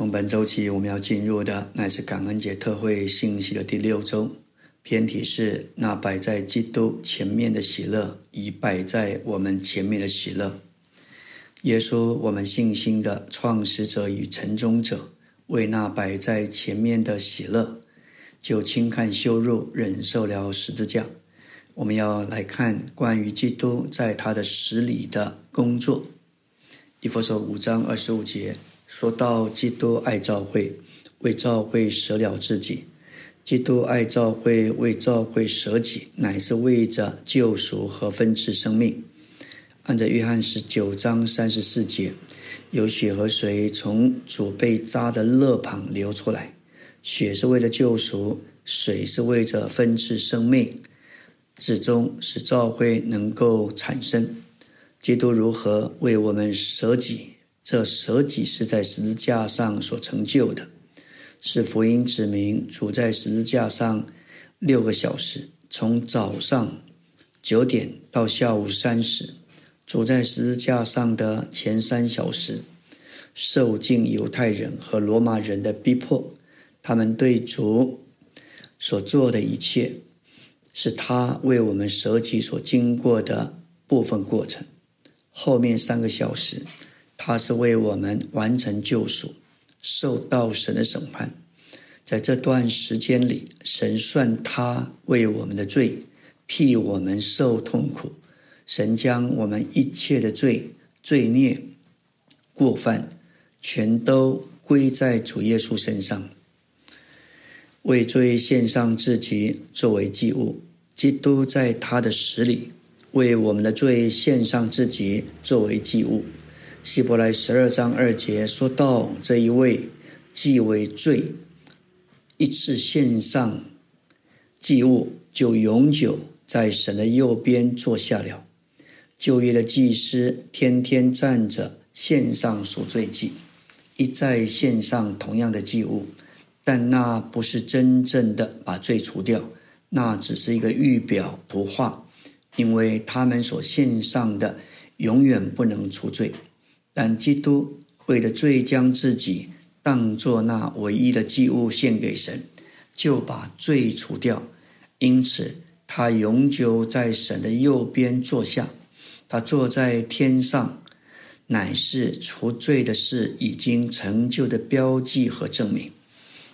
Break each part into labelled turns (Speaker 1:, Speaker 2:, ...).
Speaker 1: 从本周起，我们要进入的乃是感恩节特会信息的第六周。偏题是那摆在基督前面的喜乐，已摆在我们前面的喜乐。耶稣，我们信心的创始者与成终者，为那摆在前面的喜乐，就轻看羞辱，忍受了十字架。我们要来看关于基督在他的死里的工作。以弗所五章二十五节说到：“基督爱教会，为教会舍了自己。基督爱教会，为教会舍己，乃是为着救赎和分赐生命。”按照约翰十九章三十四节，有血和水从主被扎的肋旁流出来，血是为了救赎，水是为着分赐生命，至终使教会能够产生。基督如何为我们舍己？这舍己是在十字架上所成就的，是福音指明主在十字架上六个小时，从早上九点到下午三时。主在十字架上的前三小时，受尽犹太人和罗马人的逼迫。他们对主所做的一切，是他为我们舍己所经过的部分过程。后面三个小时，他是为我们完成救赎，受到神的审判。在这段时间里，神算他为我们的罪，替我们受痛苦。神将我们一切的罪、罪孽、过犯，全都归在主耶稣身上，为罪献上自己作为祭物。基督在他的死里，为我们的罪献上自己作为祭物。希伯来十二章二节说到，这一位既为罪一次献上祭物，就永久在神的右边坐下了。旧约的祭司天天站着献上赎罪祭，一再献上同样的祭物，但那不是真正的把罪除掉，那只是一个预表图画，因为他们所献上的永远不能除罪。但基督为了罪将自己当作那唯一的祭物献给神，就把罪除掉，因此他永久在神的右边坐下。他坐在天上，乃是除罪的事已经成就的标记和证明。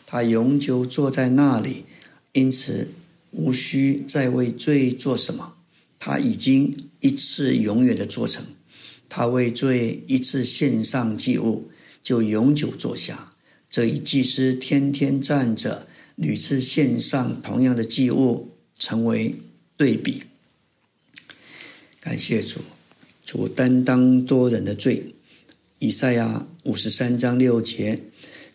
Speaker 1: 他永久坐在那里，因此无需再为罪做什么。他已经一次永远的做成。他为罪一次献上祭物，就永久坐下。这一祭司天天站着，屡次献上同样的祭物，成为对比。感谢主，主担当多人的罪。以赛亚五十三章六节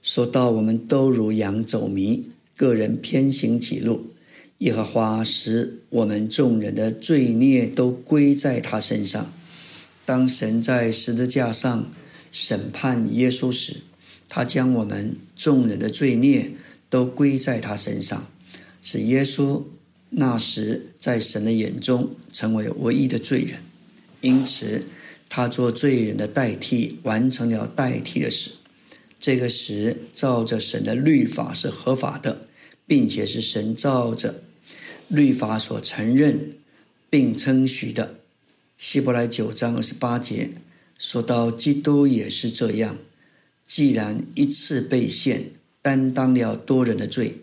Speaker 1: 说到：“我们都如羊走迷，个人偏行己路。耶和华使我们众人的罪孽都归在他身上。”当神在十字架上审判耶稣时，他将我们众人的罪孽都归在他身上，使耶稣。那时，在神的眼中成为唯一的罪人，因此他做罪人的代替，完成了代替的事。这个时，照着神的律法是合法的，并且是神照着律法所承认并称许的。希伯来九章二十八节说到，基督也是这样，既然一次被献，担当了多人的罪，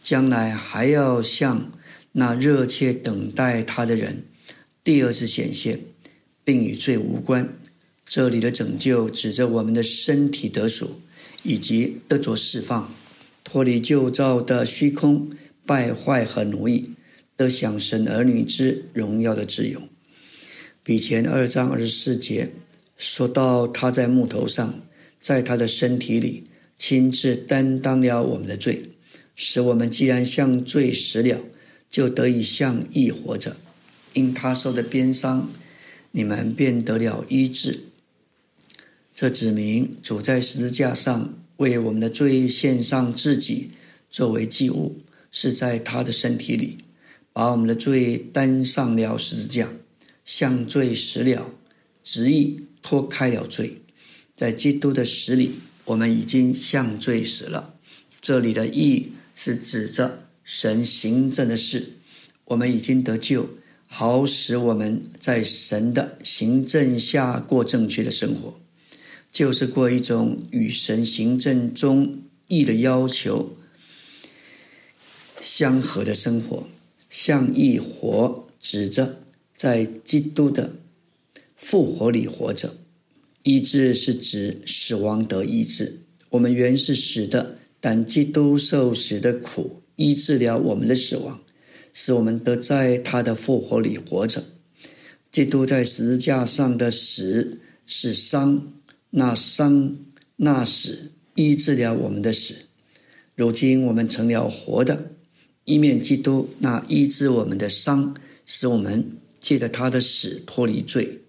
Speaker 1: 将来还要向。那热切等待他的人，第二次显现，并与罪无关。这里的拯救指着我们的身体得赎，以及得着释放，脱离旧造的虚空、败坏和奴役，得享神儿女之荣耀的自由。比前二章二十四节说到，他在木头上，在他的身体里亲自担当了我们的罪，使我们既然向罪死了。就得以向义活着，因他受的鞭伤，你们便得了医治。这指明主在十字架上为我们的罪献上自己作为祭物，是在他的身体里把我们的罪担上了十字架，向罪死了，执意脱开了罪。在基督的死里，我们已经向罪死了。这里的义是指着神行政的事，我们已经得救，好使我们在神的行政下过正确的生活，就是过一种与神行政中义的要求相合的生活。向义活，指着在基督的复活里活着。医治是指死亡得医治。我们原是死的，但基督受死的苦，医治了我们的死亡，使我们得在他的复活里活着。基督在十字架上的死是伤，那伤那死医治了我们的死。如今我们成了活的。一面基督那医治我们的伤，使我们借着他的死脱离罪；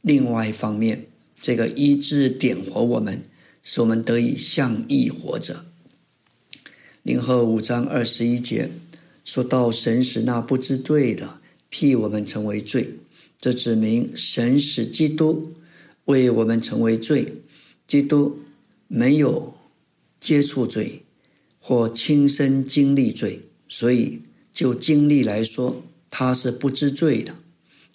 Speaker 1: 另外一方面，这个医治点活我们，使我们得以向义活着。零后五章二十一节说到神使那不知罪的替我们成为罪，这指明神使基督为我们成为罪。基督没有接触罪或亲身经历罪。所以，就经历来说，他是不知罪的。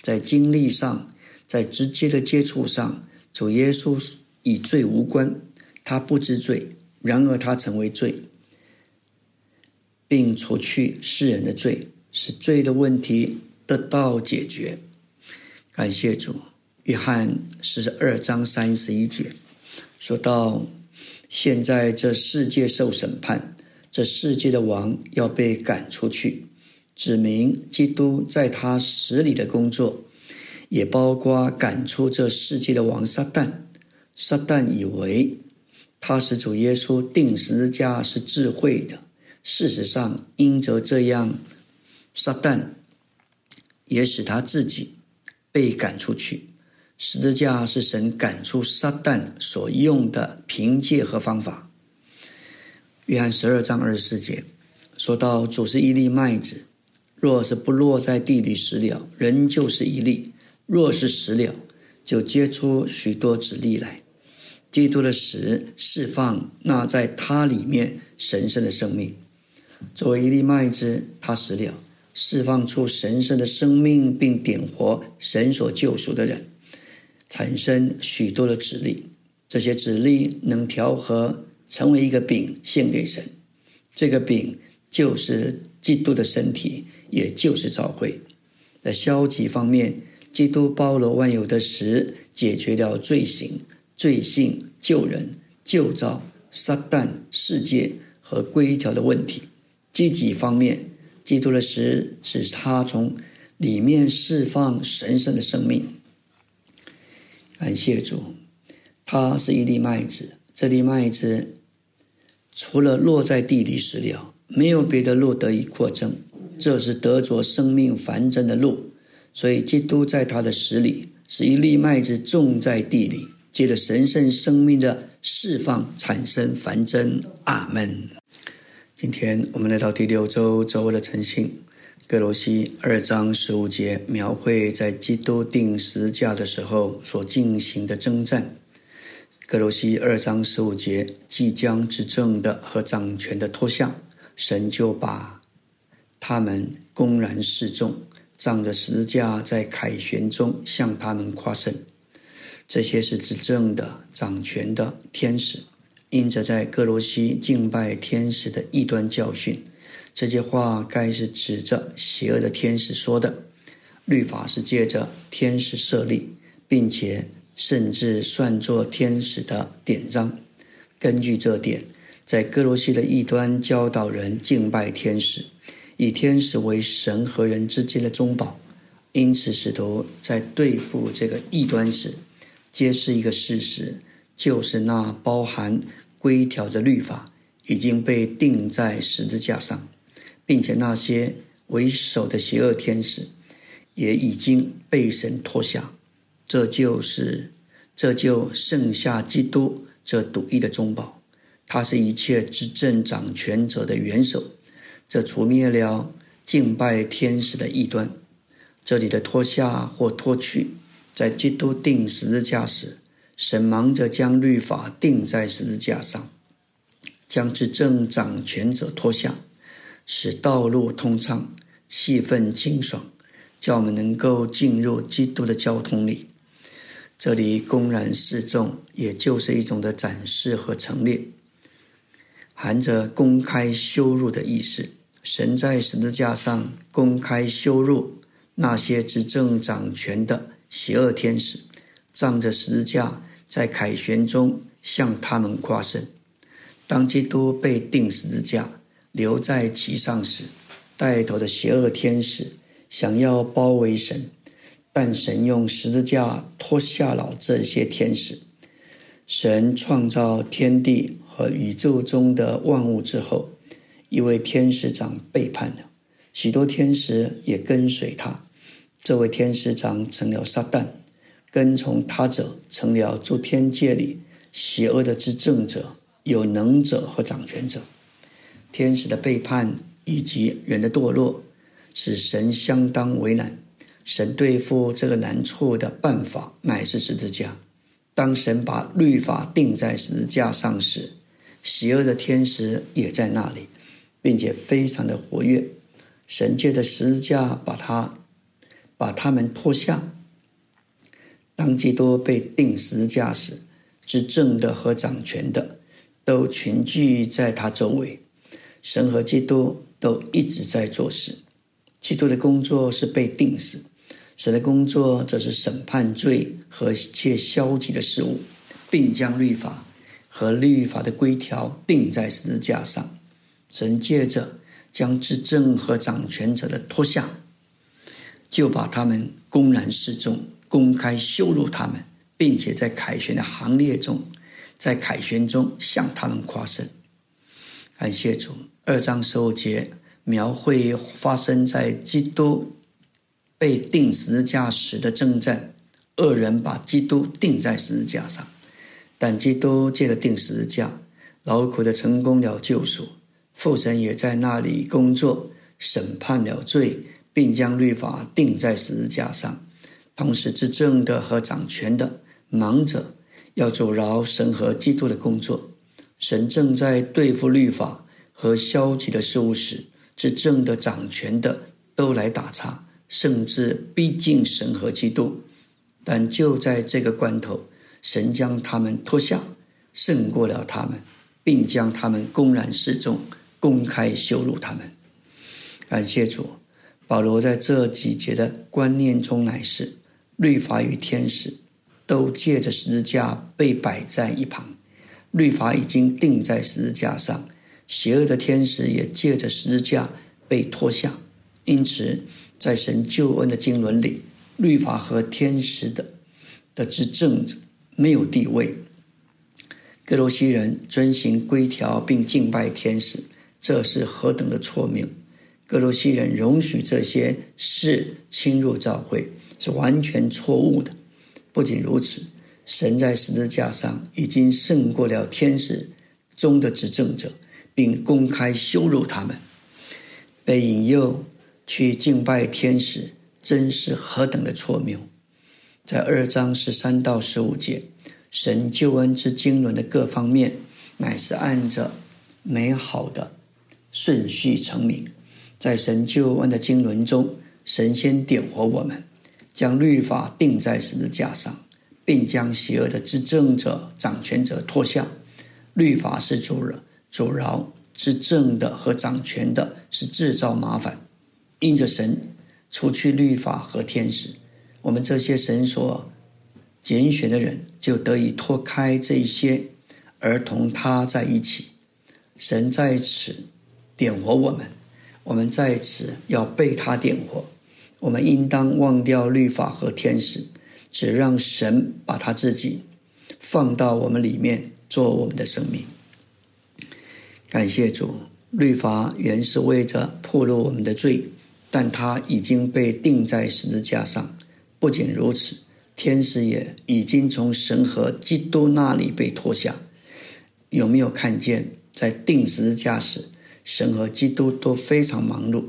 Speaker 1: 在经历上，在直接的接触上，主耶稣与罪无关，他不知罪。然而，他成为罪，并除去世人的罪，使罪的问题得到解决。感谢主。约翰十二章三十一节说到：现在这世界受审判。这世界的王要被赶出去，指明基督在他死里的工作，也包括赶出这世界的王撒旦。撒旦以为他是主耶稣定十字架是智慧的，事实上因着这样，撒旦也使他自己被赶出去。十字架是神赶出撒旦所用的凭借和方法。约翰十二章二十四节说到：“主是一粒麦子，若是不落在地里死了，人就是一粒；若是死了，就结出许多子粒来。”基督的死释放那在他里面神圣的生命。作为一粒麦子，他死了，释放出神圣的生命，并点活神所救赎的人，产生许多的子粒。这些子粒能调和。成为一个饼献给神，这个饼就是基督的身体，也就是召会。在消极方面，基督包罗万有的实，解决了罪行、罪性、救人、救造、撒旦、世界和规条的问题。积极方面，基督的实使他从里面释放神圣的生命。感谢主，他是一粒麦子，这粒麦子。除了落在地里死了，没有别的路得以扩增，这是得着生命繁增的路。所以，基督在他的死里，是一粒麦子种在地里，借着神圣生命的释放产生繁增。阿门。今天我们来到第六周周围的晨星，格罗西二章十五节描绘在基督定十字架的时候所进行的征战。格罗西二章十五节，即将执政的和掌权的脱下，神就把他们公然示众，仗着十字架在凯旋中向他们夸胜。这些是执政的、掌权的天使，因着在格罗西敬拜天使的异端教训。这些话该是指着邪恶的天使说的。律法是借着天使设立，并且。甚至算作天使的典章。根据这点，在哥罗西的异端教导人敬拜天使，以天使为神和人之间的中保。因此，使徒在对付这个异端时，揭示一个事实，就是那包含规条的律法已经被钉在十字架上，并且那些为首的邪恶天使也已经被神脱下。这就是。这就剩下基督这独一的中宝，他是一切执政掌权者的元首，这除灭了敬拜天使的异端。这里的脱下或脱去，在基督定十字架时，神忙着将律法定在十字架上，将执政掌权者脱下，使道路通畅，气氛清爽，叫我们能够进入基督的交通里。这里公然示众，也就是一种的展示和陈列，含着公开羞辱的意思。神在十字架上公开羞辱那些执政掌权的邪恶天使，仗着十字架在凯旋中向他们夸胜。当基督被钉十字架留在其上时，带头的邪恶天使想要包围神。但神用十字架脱下了这些天使。神创造天地和宇宙中的万物之后，一位天使长背叛了，许多天使也跟随他。这位天使长成了撒旦，跟从他者成了诸天界里邪恶的执政者、有能者和掌权者。天使的背叛以及人的堕落，使神相当为难。神对付这个难处的办法乃是十字架。当神把律法定在十字架上时，邪恶的天使也在那里，并且非常的活跃。神借着十字架把他把他们拖下。当基督被钉十字架时，执政的和掌权的都群聚在他周围。神和基督都一直在做事。基督的工作是被钉死。神的工作则是审判罪和一切消极的事物，并将律法和律法的规条钉在十字架上。神借着将执政和掌权者的脱下，就把他们公然示众，公开羞辱他们，并且在凯旋的行列中，在凯旋中向他们夸胜。感谢主，二章十五节描绘发生在基督。被钉十字架时的征战，恶人把基督钉在十字架上，但基督借着钉十字架，劳苦的成功了救赎。父神也在那里工作，审判了罪，并将律法钉在十字架上。同时，执政的和掌权的忙着要阻挠神和基督的工作。神正在对付律法和消极的事物时，执政的、掌权的都来打岔。甚至逼近神和基督，但就在这个关头，神将他们脱下，胜过了他们，并将他们公然示众，公开羞辱他们。感谢主，保罗在这几节的观念中乃是：律法与天使都借着十字架被摆在一旁，律法已经钉在十字架上，邪恶的天使也借着十字架被脱下，因此。在神救恩的经纶里，律法和天使的的执政者没有地位。格罗西人遵行规条并敬拜天使，这是何等的错谬！格罗西人容许这些事侵入教会，是完全错误的。不仅如此，神在十字架上已经胜过了天使中的执政者，并公开羞辱他们，被引诱。去敬拜天使，真是何等的错谬！在二章十三到十五节，神救恩之经纶的各方面，乃是按着美好的顺序成名。在神救恩的经纶中，神先点活我们，将律法定在十字架上，并将邪恶的执政者、掌权者脱下。律法是阻扰、阻挠执政的和掌权的，是制造麻烦。因着神除去律法和天使，我们这些神所拣选的人就得以脱开这些，而同他在一起。神在此点活我们，我们在此要被他点活。我们应当忘掉律法和天使，只让神把他自己放到我们里面，做我们的生命。感谢主，律法原是为着破露我们的罪。但他已经被钉在十字架上。不仅如此，天使也已经从神和基督那里被脱下。有没有看见，在钉十字架时，神和基督都非常忙碌？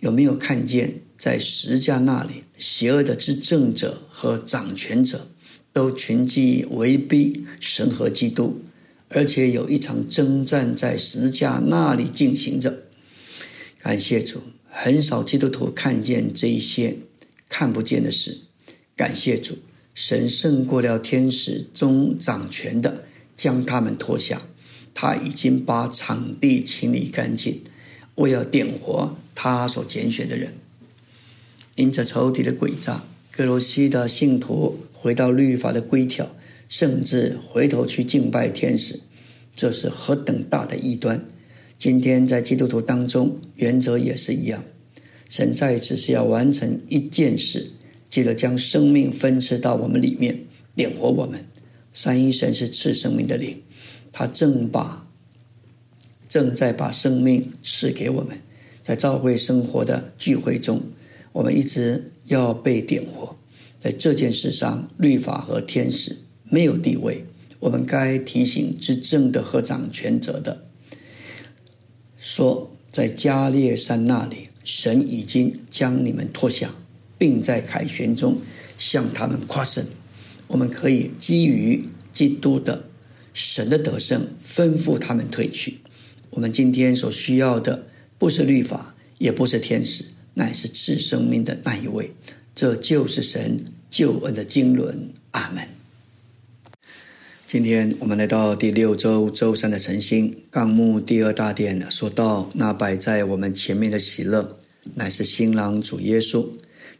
Speaker 1: 有没有看见，在十字架那里，邪恶的执政者和掌权者都群聚围逼神和基督，而且有一场征战在十字架那里进行着。感谢主，很少基督徒看见这一些看不见的事。感谢主，神胜过了天使中掌权的，将他们拖下。他已经把场地清理干净，为要点活他所拣选的人。因着仇敌的诡诈，格罗西的信徒回到律法的规条，甚至回头去敬拜天使，这是何等大的异端！今天在基督徒当中，原则也是一样。神在一次是要完成一件事，记得将生命分赐到我们里面，点活我们。三一神是赐生命的灵。他正把正在把生命赐给我们，在教会生活的聚会中，我们一直要被点活。在这件事上，律法和天使没有地位。我们该提醒执政的和掌权者的，说在加列山那里，神已经将你们脱下，并在凯旋中向他们夸胜。我们可以基于基督的。神的得胜吩咐他们退去。我们今天所需要的不是律法，也不是天使，乃是赐生命的那一位。这就是神救恩的经纶。阿门。今天我们来到第六周周三的晨星纲目第二大殿，说到那摆在我们前面的喜乐，乃是新郎主耶稣，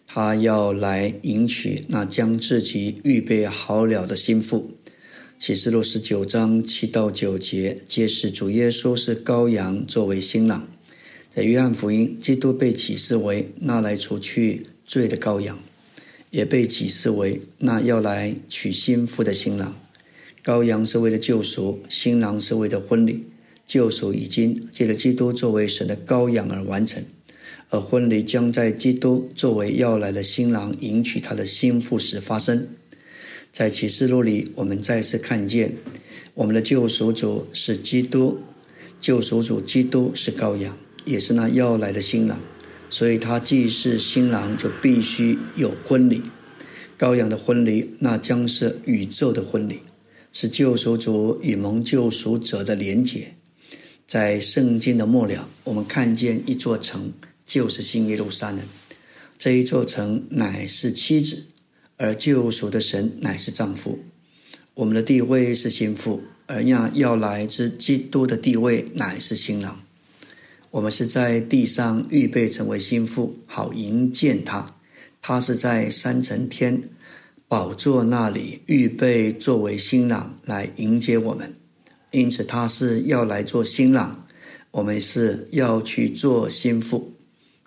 Speaker 1: 他要来迎娶那将自己预备好了的心腹。启示录十九章七到九节揭示主耶稣是羔羊作为新郎。在约翰福音，基督被启示为那来除去罪的羔羊，也被启示为那要来娶新妇的新郎。羔羊是为了救赎，新郎是为了婚礼。救赎已经借着基督作为神的羔羊而完成，而婚礼将在基督作为要来的新郎迎娶他的新妇时发生。在启示录里，我们再次看见我们的救赎主是基督，救赎主基督是羔羊，也是那要来的新郎。所以，他既是新郎，就必须有婚礼。羔羊的婚礼，那将是宇宙的婚礼，是救赎主与蒙救赎者的连结。在圣经的末了，我们看见一座城，就是新耶路撒冷。这一座城乃是妻子。而救赎的神乃是丈夫，我们的地位是心腹，而那要来之基督的地位乃是新郎。我们是在地上预备成为心腹，好迎接他。他是在三层天宝座那里预备作为新郎来迎接我们，因此他是要来做新郎，我们是要去做心腹。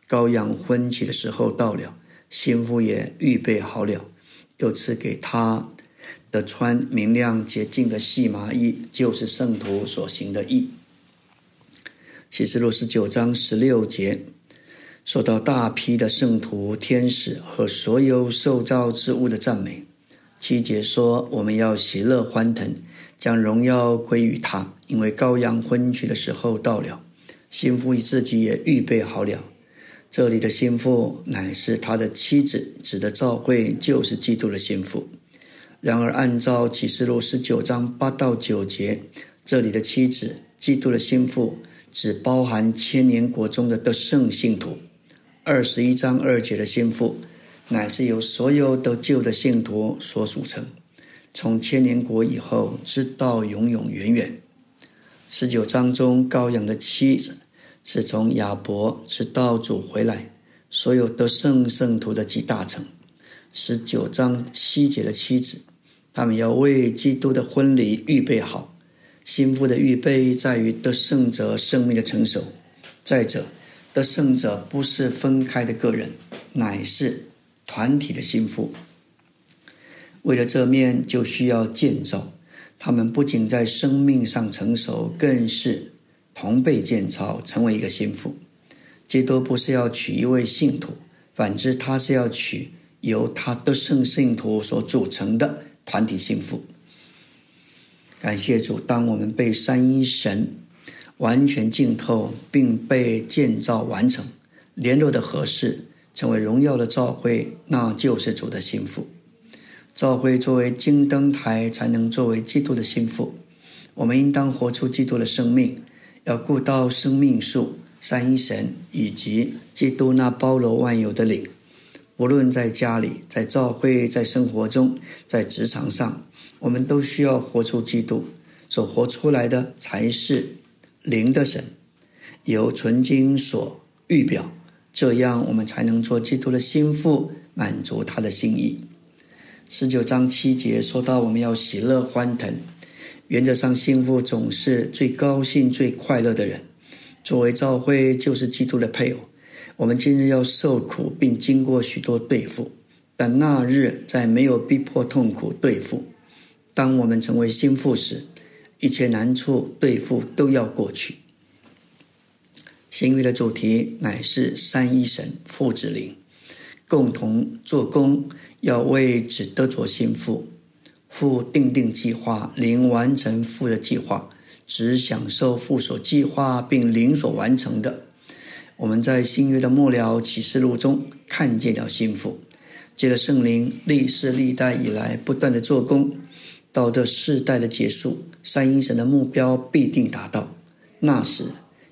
Speaker 1: 羔羊婚期的时候到了，心腹也预备好了。又赐给他的穿明亮洁净的细麻衣，就是圣徒所行的义。启示录十九章十六节说到大批的圣徒、天使和所有受造之物的赞美。七节说我们要喜乐欢腾，将荣耀归于他，因为羔羊婚娶的时候到了，心腹自己也预备好了。这里的心腹乃是他的妻子，指的召会就是基督的心腹。然而，按照启示录十九章八到九节，这里的妻子、基督的心腹，只包含千年国中的得胜信徒。二十一章二节的心腹，乃是由所有得救的信徒所组成，从千年国以后，直到永永远远。十九章中羔羊的妻子。是从亚伯直到主回来，所有得胜圣徒的集大成。十九章七节的妻子，他们要为基督的婚礼预备好。心腹的预备在于得胜者生命的成熟。再者，得胜者不是分开的个人，乃是团体的心腹。为了这面，就需要建造。他们不仅在生命上成熟，更是。同被建造成为一个心腹，基督不是要娶一位信徒，反之，他是要娶由他的圣信徒所组成的团体心腹。感谢主，当我们被三一神完全浸透，并被建造完成，联络的合适，成为荣耀的召会，那就是主的心腹。召会作为金灯台，才能作为基督的心腹。我们应当活出基督的生命，要顾到生命树、三一神以及基督那包罗万有的灵。无论在家里、在教会、在生活中、在职场上，我们都需要活出基督。所活出来的才是灵的神，由纯金所预表。这样，我们才能做基督的心腹，满足他的心意。十九章七节说到，我们要喜乐欢腾。原则上，幸福总是最高兴、最快乐的人。作为教会，就是基督的配偶。我们今日要受苦，并经过许多对付，但那日在没有逼迫、痛苦对付。当我们成为心腹时，一切难处对付都要过去。新约的主题乃是三一神父子灵共同做工，要为只得着心腹。父定定计划，灵完成父的计划，只享受父所计划并灵所完成的。我们在新约的末了启示录中看见了心腹，借着圣灵历世历代以来不断的做工，到这世代的结束，三一神的目标必定达到。那时。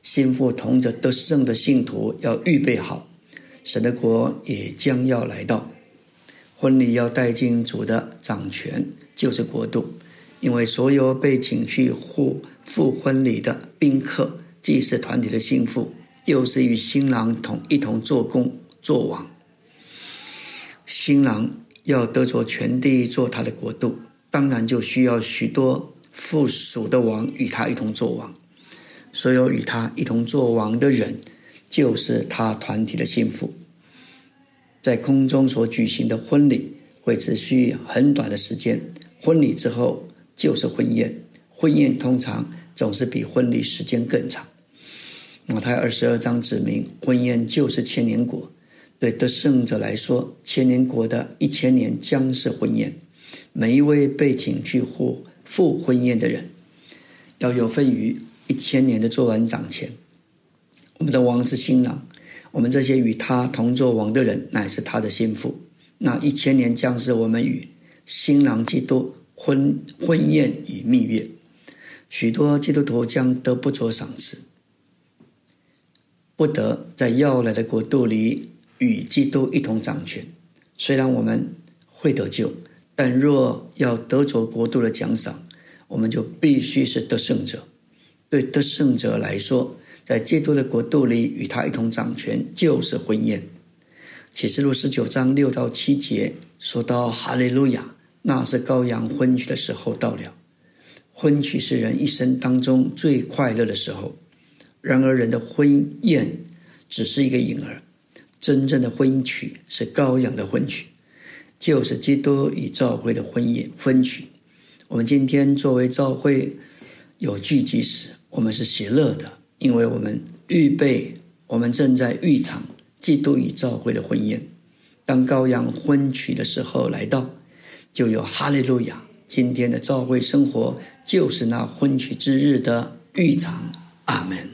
Speaker 1: 心腹同着得胜的信徒要预备好，神的国也将要来到。婚礼要带进主的掌权，就是国度。因为所有被请去赴赴婚礼的宾客，既是团体的心腹，又是与新郎同一同做工做王。新郎要得着全地做他的国度，当然就需要许多附属的王与他一同做王。所有与他一同做王的人，就是他团体的心腹。在空中所举行的婚礼会持续很短的时间，婚礼之后就是婚宴。婚宴通常总是比婚礼时间更长。马太二十二章指明，婚宴就是千年国。对得胜者来说，千年国的一千年将是婚宴。每一位被请去赴赴婚宴的人，要有份于。一千年的做完掌前，我们的王是新郎，我们这些与他同做王的人乃是他的心腹。那一千年将是我们与新郎基督婚婚宴与蜜月，许多基督徒将得不着赏赐，不得在要来的国度里与基督一同掌权。虽然我们会得救，但若要得着国度的奖赏，我们就必须是得胜者。对得胜者来说，在基督的国度里与他一同掌权，就是婚宴。启示录十九章六到七节说到：“哈利路亚，那是羔羊婚娶的时候到了。婚娶是人一生当中最快乐的时候。然而，人的婚宴只是一个影儿，真正的婚娶是羔羊的婚娶，就是基督与教会的婚宴婚娶。我们今天作为教会有聚集时，我们是喜乐的，因为我们预备，我们正在预场基督与教会的婚宴。当羔羊婚娶的时候来到，就有哈利路亚。今天的教会生活就是那婚娶之日的预场。阿门。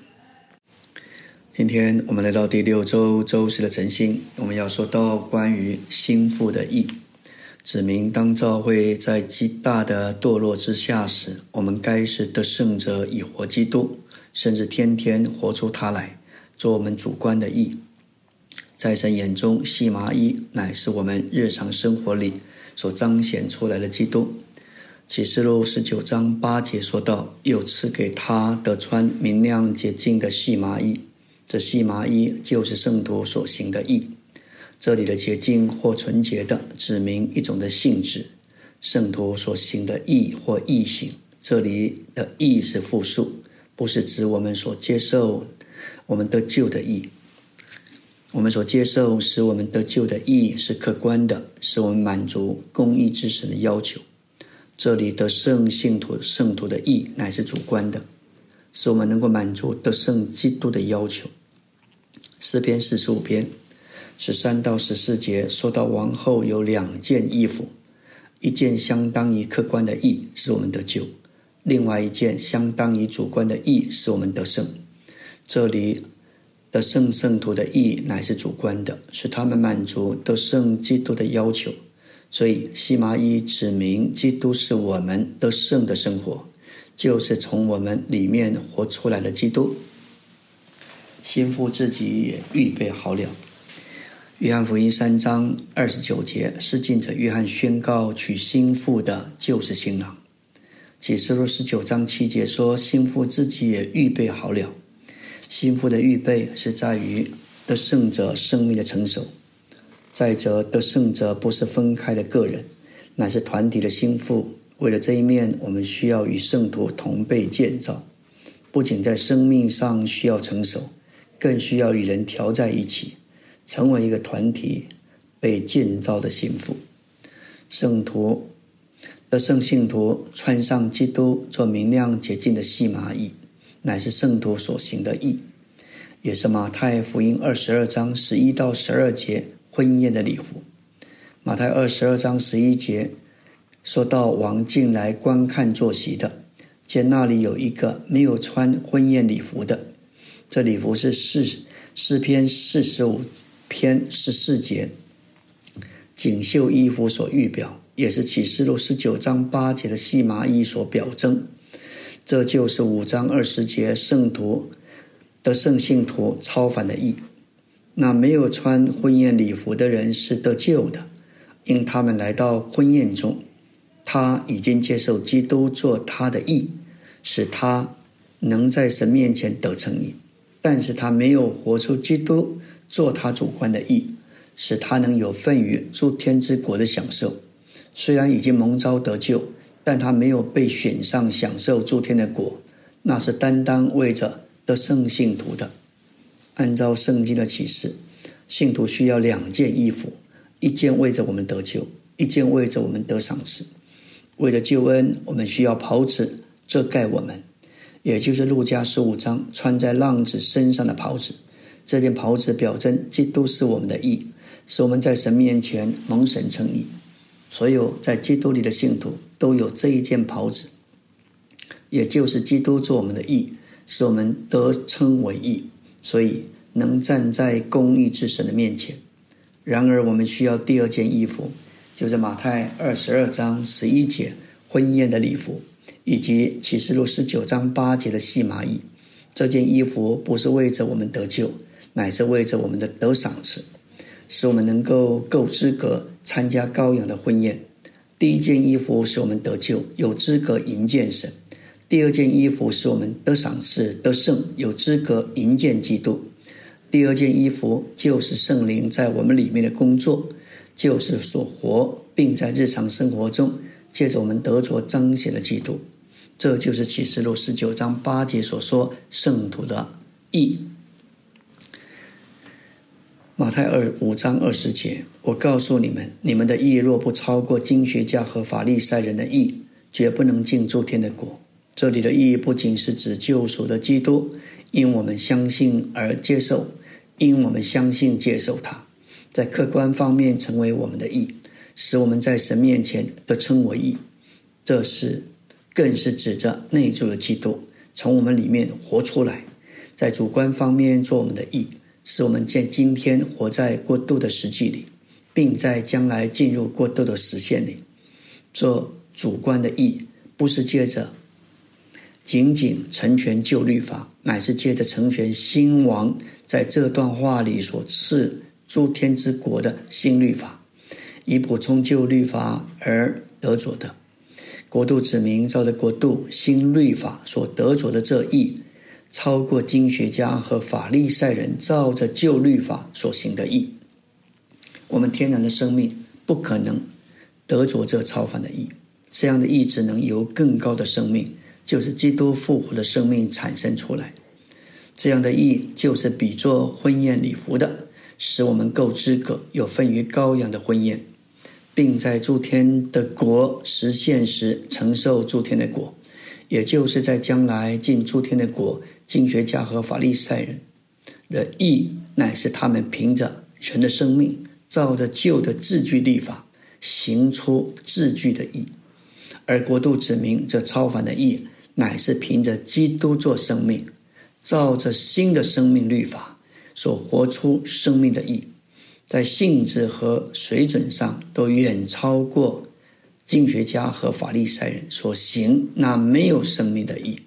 Speaker 1: 今天我们来到第六周周四的晨星，我们要说到关于心腹的意。指明，当教会在极大的堕落之下时，我们该是得胜者，以活基督，甚至天天活出他来，做我们主观的意。在神眼中，细麻衣乃是我们日常生活里所彰显出来的基督。启示录十九章八节说道：“又赐给他的穿明亮洁净的细麻衣，这细麻衣就是圣徒所行的义。”这里的洁净或纯洁的，指明一种的性质。圣徒所行的义或义行，这里的义是复数，不是指我们所接受我们得救的义。我们所接受使我们得救的义是客观的，使我们满足公义之神的要求。这里的圣信徒圣徒的义乃是主观的，使我们能够满足得圣基督的要求。诗篇四十五篇。十三到十四节说到王后有两件衣服，一件相当于客观的义，使我们得救；另外一件相当于主观的义，使我们得胜。这里的圣圣徒的义乃是主观的，是他们满足得胜基督的要求。所以西麻衣指明基督是我们得胜的生活，就是从我们里面活出来的基督。心腹自己也预备好了。约翰福音三章二十九节，是进者约翰宣告娶心腹的就是新郎。启示录十九章七节说，心腹自己也预备好了。心腹的预备是在于得胜者生命的成熟。再者，得胜者不是分开的个人，乃是团体的心腹。为了这一面，我们需要与圣徒同被建造，不仅在生命上需要成熟，更需要与人调在一起。成为一个团体被建造的幸福圣徒得圣信徒穿上基督做明亮洁净的细麻衣，乃是圣徒所行的义，也是马太福音二十二章十一到十二节婚宴的礼服。马太二十二章十一节说到王进来观看坐席的，见那里有一个没有穿婚宴礼服的，这礼服是四诗篇四十五。篇十四节，锦绣衣服所预表，也是启示录十九章八节的细麻衣所表征。这就是五章二十节圣徒的圣信徒超凡的意。那没有穿婚宴礼服的人是得救的，因他们来到婚宴中，他已经接受基督做他的义，使他能在神面前得成义。但是他没有活出基督。做他主观的意，使他能有份于诸天之国的享受。虽然已经蒙召得救，但他没有被选上享受诸天的果，那是担当为着得圣信徒的。按照圣经的启示，信徒需要两件衣服：一件为着我们得救，一件为着我们得赏赐。为了救恩，我们需要袍子遮盖我们，也就是路加十五章穿在浪子身上的袍子。这件袍子表征基督是我们的义，是我们在神面前蒙神称义。所有在基督里的信徒都有这一件袍子，也就是基督做我们的义，使我们得称为义，所以能站在公义之神的面前。然而，我们需要第二件衣服，就是马太二十二章十一节婚宴的礼服，以及启示录十九章八节的细麻衣。这件衣服不是为着我们得救。乃是为着我们的得赏赐，使我们能够够资格参加羔羊的婚宴。第一件衣服使我们得救，有资格迎见神；第二件衣服使我们得赏赐、得胜，有资格迎见基督。第二件衣服就是圣灵在我们里面的工作，就是所活，并在日常生活中借着我们得着彰显的基督。这就是启示录十九章八节所说圣徒的义。马太二五章二十节，我告诉你们：你们的义若不超过经学家和法利赛人的义，绝不能进诸天的国。这里的义不仅是指救赎的基督，因我们相信而接受，因我们相信接受他，在客观方面成为我们的义，使我们在神面前得称为义。这是更是指着内住的基督从我们里面活出来，在主观方面做我们的义。使我们见今天活在过渡的实际里，并在将来进入过渡的实现里。做主观的义，不是借着仅仅成全旧律法，乃是借着成全新王在这段话里所赐诸天之国的新律法，以补充旧律法而得着的国度子民照着国度新律法所得着的这义。超过经学家和法利赛人照着旧律法所行的义，我们天然的生命不可能得着这超凡的义。这样的义只能由更高的生命，就是基督复活的生命产生出来。这样的义就是比作婚宴礼服的，使我们够资格有份于羔羊的婚宴，并在诸天的国实现时承受诸天的果，也就是在将来进诸天的国。经学家和法利赛人的义，乃是他们凭着人的生命，照着旧的字句立法，行出字句的义；而国度指明这超凡的义，乃是凭着基督做生命，照着新的生命律法所活出生命的义。在性质和水准上都远超过经学家和法利赛人所行那没有生命的义。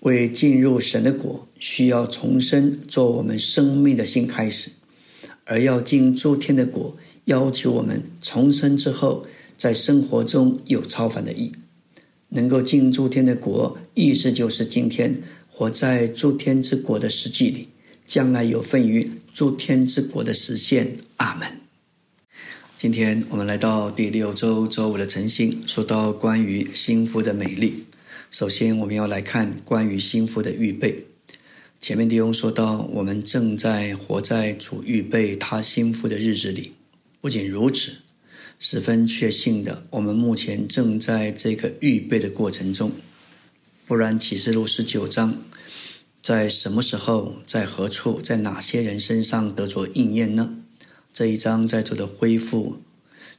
Speaker 1: 为进入神的国，需要重生，做我们生命的新开始；而要进诸天的国，要求我们重生之后，在生活中有超凡的意。能够进诸天的国，意思就是今天活在诸天之国的实际里，将来有份于诸天之国的实现。阿门。今天我们来到第六周周五的晨星，说到关于幸福的美丽。首先，我们要来看关于幸福的预备。前面弟兄说到，我们正在活在主预备他幸福的日子里。不仅如此，十分确信的，我们目前正在这个预备的过程中。不然，启示录十九章在什么时候、在何处、在哪些人身上得着应验呢？这一章在主的恢复，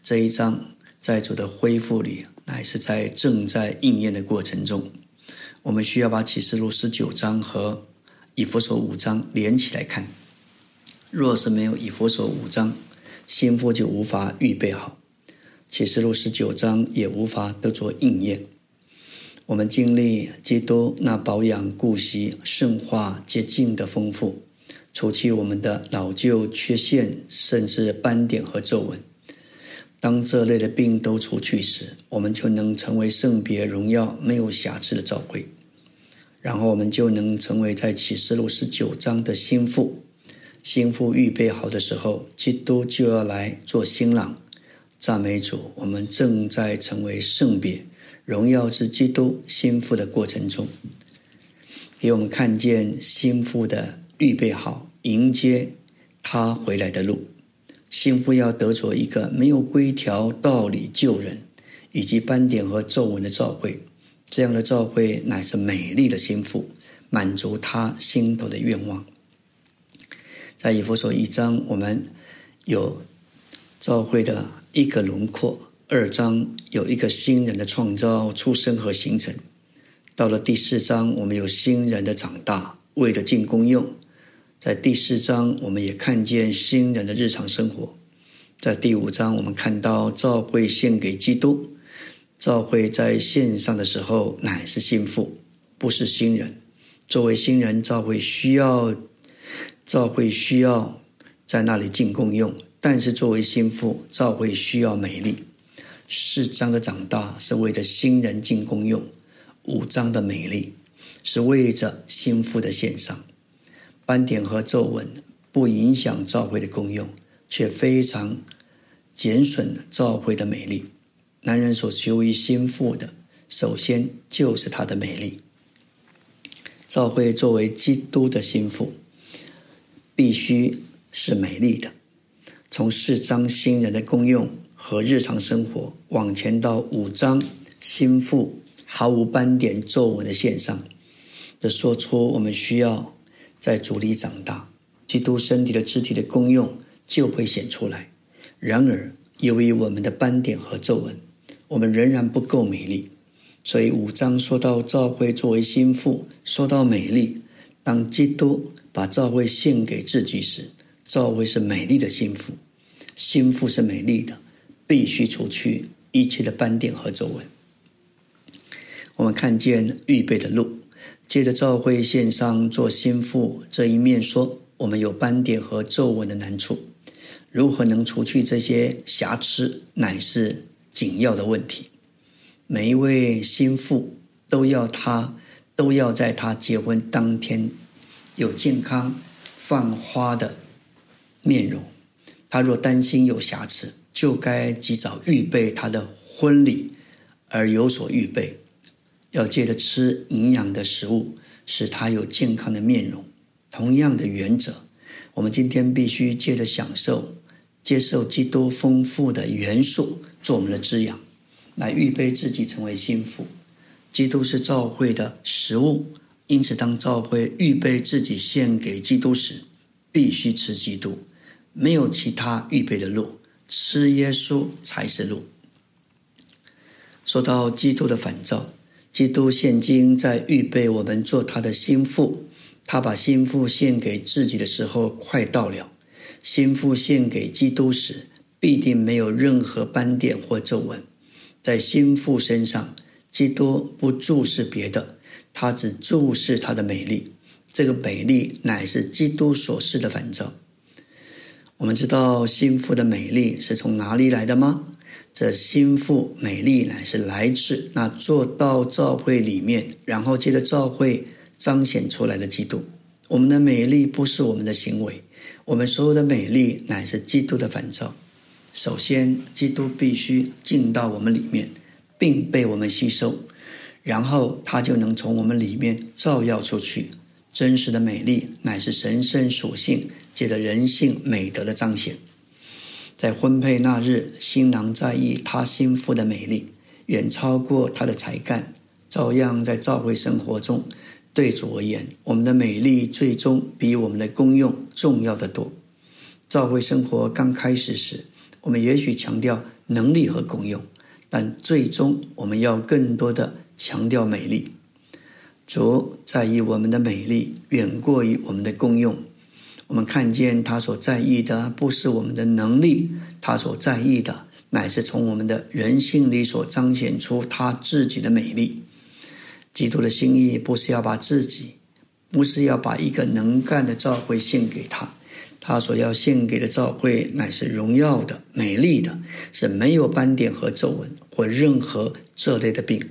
Speaker 1: 这一章在主的恢复里。乃是在正在应验的过程中，我们需要把启示录十九章和以弗所五章连起来看。若是没有以弗所五章，先父就无法预备好，启示录十九章也无法得着应验。我们经历基督那保养、顾惜、圣化、洁净的丰富，除去我们的老旧缺陷，甚至斑点和皱纹。当这类的病都除去时，我们就能成为圣别、荣耀、没有瑕疵的召会。然后我们就能成为在启示录十九章的心腹。心腹预备好的时候，基督就要来做新郎。赞美主，我们正在成为圣别、荣耀之基督心腹的过程中，给我们看见心腹的预备好，迎接他回来的路。幸福要得着一个没有规条、道理救人，以及斑点和皱纹的照会，这样的照会乃是美丽的心腹，满足他心头的愿望。在以弗所一章，我们有照会的一个轮廓；二章有一个新人的创造、出生和形成；到了第四章，我们有新人的长大，为了进功用。在第四章，我们也看见新人的日常生活；在第五章，我们看到教会献给基督。教会在线上的时候，乃是心腹，不是新人。作为新人，教会需要教会需要在那里进贡用；但是作为心腹，教会需要美丽。四章的长大是为了新人进贡用，五章的美丽是为着心腹的献上。斑点和皱纹不影响照会的功用，却非常减损照会的美丽。男人所求于心腹的，首先就是他的美丽。照会作为基督的心腹，必须是美丽的。从四章新人的功用和日常生活往前到五章心腹毫无斑点皱纹的线上，这说出我们需要。在主里长大，基督身体的肢体的功用就会显出来。然而，由于我们的斑点和皱纹，我们仍然不够美丽。所以五章说到教会作为心腹，说到美丽。当基督把教会献给自己时，教会是美丽的心腹，心腹是美丽的，必须除去一切的斑点和皱纹。我们看见预备的路。借着召会线上做心腹这一面说，我们有斑点和皱纹的难处，如何能除去这些瑕疵，乃是紧要的问题。每一位心腹都要他，都要在他结婚当天有健康放花的面容。他若担心有瑕疵，就该及早预备他的婚礼，而有所预备。要借着吃营养的食物，使他有健康的面容。同样的原则，我们今天必须借着享受、接受基督丰富的元素做我们的滋养，来预备自己成为心腹。基督是教会的食物，因此当教会预备自己献给基督时，必须吃基督，没有其他预备的路，吃耶稣才是路。说到基督的反照。基督现今在预备我们做他的心腹，他把心腹献给自己的时候快到了。心腹献给基督时，必定没有任何斑点或皱纹。在心腹身上，基督不注视别的，他只注视他的美丽。这个美丽乃是基督所示的反照。我们知道心腹的美丽是从哪里来的吗？这心腹美丽乃是来自那做到教会里面，然后借着教会彰显出来的基督。我们的美丽不是我们的行为，我们所有的美丽乃是基督的反照。首先，基督必须进到我们里面，并被我们吸收，然后他就能从我们里面照耀出去。真实的美丽乃是神圣属性借着人性美德的彰显。在婚配那日，新郎在意他心腹的美丽，远超过他的才干。照样在教会生活中，对主而言，我们的美丽最终比我们的功用重要的多。教会生活刚开始时，我们也许强调能力和功用，但最终我们要更多的强调美丽。主在意我们的美丽，远过于我们的功用。我们看见他所在意的不是我们的能力，他所在意的乃是从我们的人性里所彰显出他自己的美丽。基督的心意不是要把自己，不是要把一个能干的教会献给他，他所要献给的教会乃是荣耀的、美丽的，是没有斑点和皱纹或任何这类的病。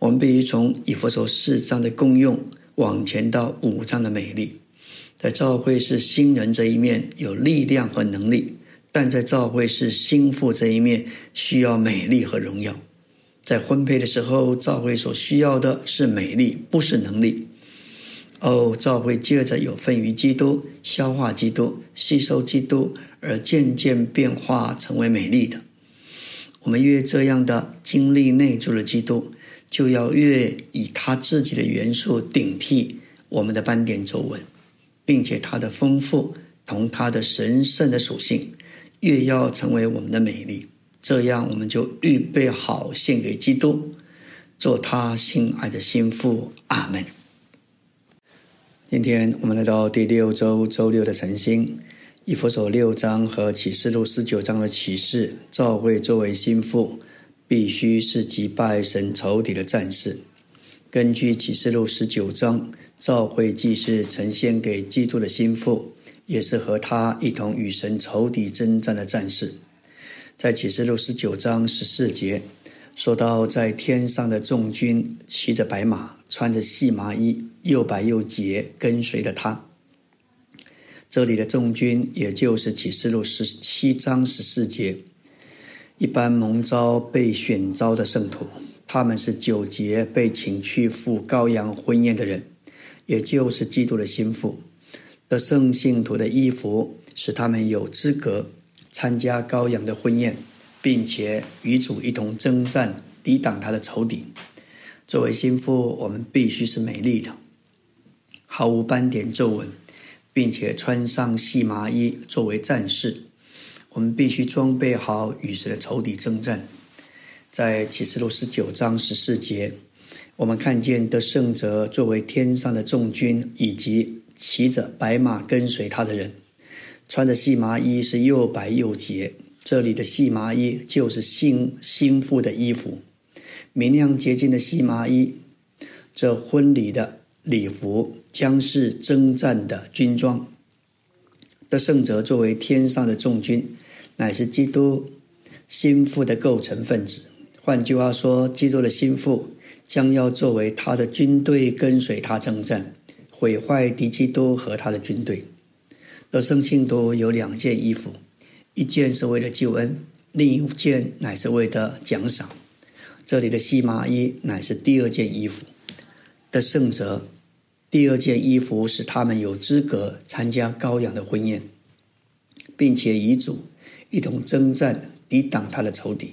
Speaker 1: 我们必须从以弗所四章的功用往前到五章的美丽。在教会是新人这一面有力量和能力，但在教会是心腹这一面需要美丽和荣耀。在婚配的时候，教会所需要的是美丽，不是能力。哦，教会借着有份于基督、消化基督、吸收基督，而渐渐变化成为美丽的。我们越这样的经历内住了基督。就要越以他自己的元素顶替我们的斑点皱纹，并且他的丰富同他的神圣的属性，越要成为我们的美丽。这样，我们就预备好献给基督，做他心爱的心腹。阿门。今天我们来到第六周周六的晨星，以弗所六章和启示录十九章的启示，召会作为心腹。必须是击败神仇敌的战士。根据启示录十九章，召会既是呈现给基督的心腹，也是和他一同与神仇敌征战的战士。在启示录十九章十四节说到，在天上的众军骑着白马，穿着细麻衣，又白又洁，跟随着他。这里的众军，也就是启示录十七章十四节。一般蒙召被选召的圣徒，他们是九节被请去赴羔羊婚宴的人，也就是基督的心腹。的圣信徒的衣服使他们有资格参加羔羊的婚宴，并且与主一同征战，抵挡他的仇敌。作为心腹，我们必须是美丽的，毫无斑点皱纹，并且穿上细麻衣作为战士。我们必须装备好与神的仇敌征战。在启示录十九章十四节，我们看见得胜者作为天上的众军，以及骑着白马跟随他的人，穿着细麻衣，是又白又洁。这里的细麻衣就是新新妇的衣服，明亮洁净的细麻衣。这婚礼的礼服将是征战的军装。得胜者作为天上的众军。乃是基督心腹的构成分子。换句话说，基督的心腹将要作为他的军队，跟随他征战，毁坏敌基督和他的军队。得胜信徒有两件衣服，一件是为了救恩，另一件乃是为了奖赏。这里的细麻衣乃是第二件衣服。的圣者，第二件衣服使他们有资格参加羔羊的婚宴，并且遗嘱。一同征战，抵挡他的仇敌。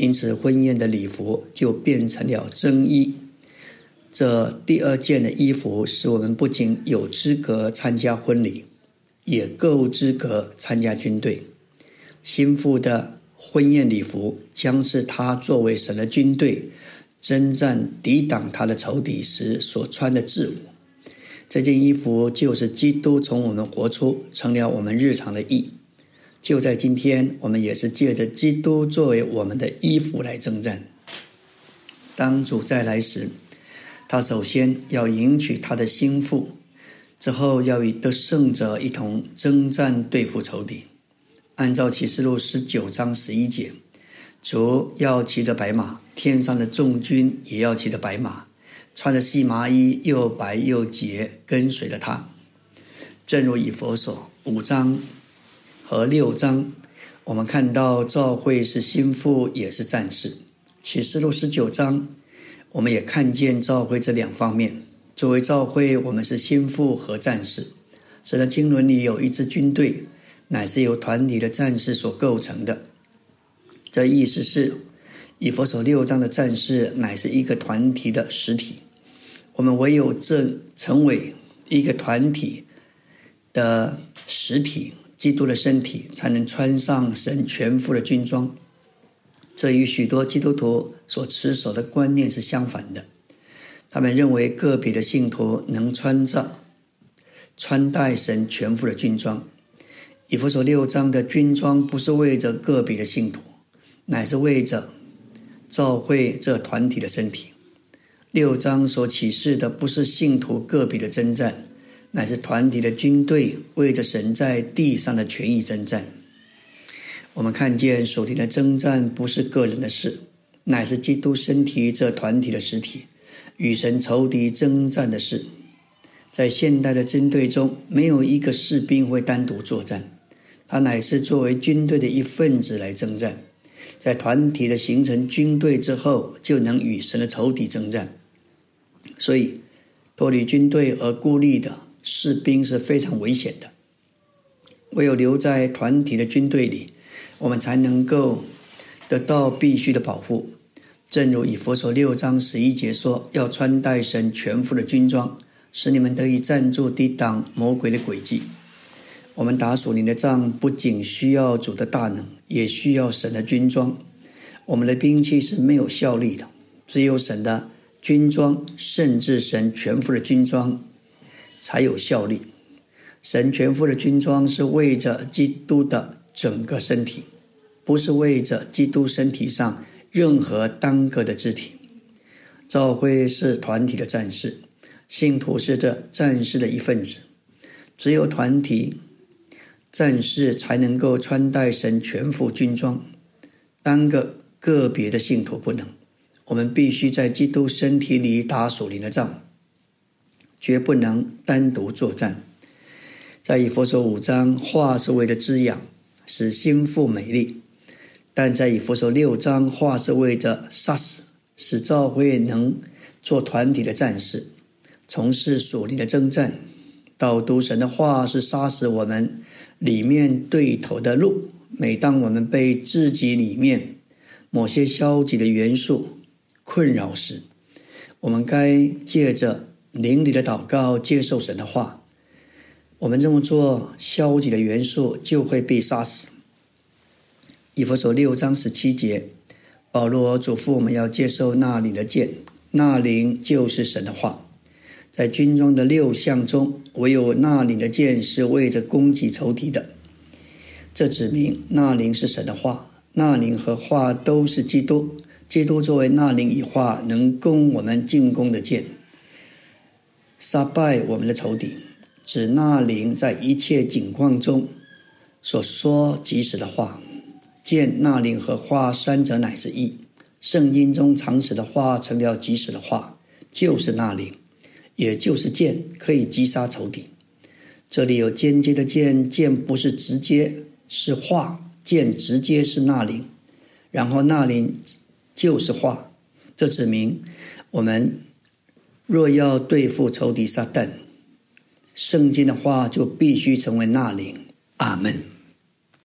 Speaker 1: 因此，婚宴的礼服就变成了真衣。这第二件的衣服，使我们不仅有资格参加婚礼，也够资格参加军队。新妇的婚宴礼服，将是他作为神的军队征战、抵挡他的仇敌时所穿的制服。这件衣服就是基督从我们活出，成了我们日常的衣。就在今天，我们也是借着基督作为我们的衣服来征战。当主再来时，他首先要迎娶他的心腹，之后要与得胜者一同征战对付仇敌。按照启示录十九章十一节，主要骑着白马，天上的众军也要骑着白马。穿着细麻衣，又白又洁，跟随着他。正如以佛所五章和六章，我们看到赵会是心腹，也是战士。启示录十九章，我们也看见赵会这两方面。作为赵会，我们是心腹和战士。使得经纶里有一支军队，乃是由团体的战士所构成的。这意思是，以佛所六章的战士乃是一个团体的实体。我们唯有这成为一个团体的实体，基督的身体，才能穿上神全副的军装。这与许多基督徒所持守的观念是相反的。他们认为个别的信徒能穿着穿戴神全副的军装。以弗所六章的军装不是为着个别的信徒，乃是为着召会这团体的身体。六章所启示的不是信徒个别的征战，乃是团体的军队为着神在地上的权益征战。我们看见属灵的征战不是个人的事，乃是基督身体这团体的实体与神仇敌征战的事。在现代的军队中，没有一个士兵会单独作战，他乃是作为军队的一份子来征战。在团体的形成军队之后，就能与神的仇敌征战。所以，脱离军队而孤立的士兵是非常危险的。唯有留在团体的军队里，我们才能够得到必须的保护。正如以佛所六章十一节说：“要穿戴神全副的军装，使你们得以站住，抵挡魔鬼的诡计。”我们打属灵的仗，不仅需要主的大能，也需要神的军装。我们的兵器是没有效力的，只有神的。军装，甚至神全副的军装才有效力。神全副的军装是为着基督的整个身体，不是为着基督身体上任何单个的肢体。教会是团体的战士，信徒是这战士的一份子。只有团体战士才能够穿戴神全副军装，单个个别的信徒不能。我们必须在基督身体里打属灵的仗，绝不能单独作战。在以佛所五章，化是为了滋养，使心腹美丽；但在以佛所六章，化是为着杀死，使教会能做团体的战士，从事属灵的征战。到读神的话是杀死我们里面对头的路。每当我们被自己里面某些消极的元素，困扰时，我们该借着灵里的祷告接受神的话。我们这么做，消极的元素就会被杀死。以弗所六章十七节，保罗嘱咐我们要接受那灵的剑，那灵就是神的话。在军装的六项中，唯有那灵的剑是为着攻击仇敌的。这指明那灵是神的话，那灵和话都是基督。基督作为那灵以话能供我们进攻的剑，杀败我们的仇敌，指那灵在一切景况中所说及时的话。剑、那灵和话三者乃是一。圣经中常使的话成了及时的话，就是那灵，也就是剑，可以击杀仇敌。这里有间接的剑，剑不是直接，是话，剑直接是那灵，然后那灵。就是话，这指明我们若要对付仇敌撒旦，圣经的话就必须成为那灵。阿门。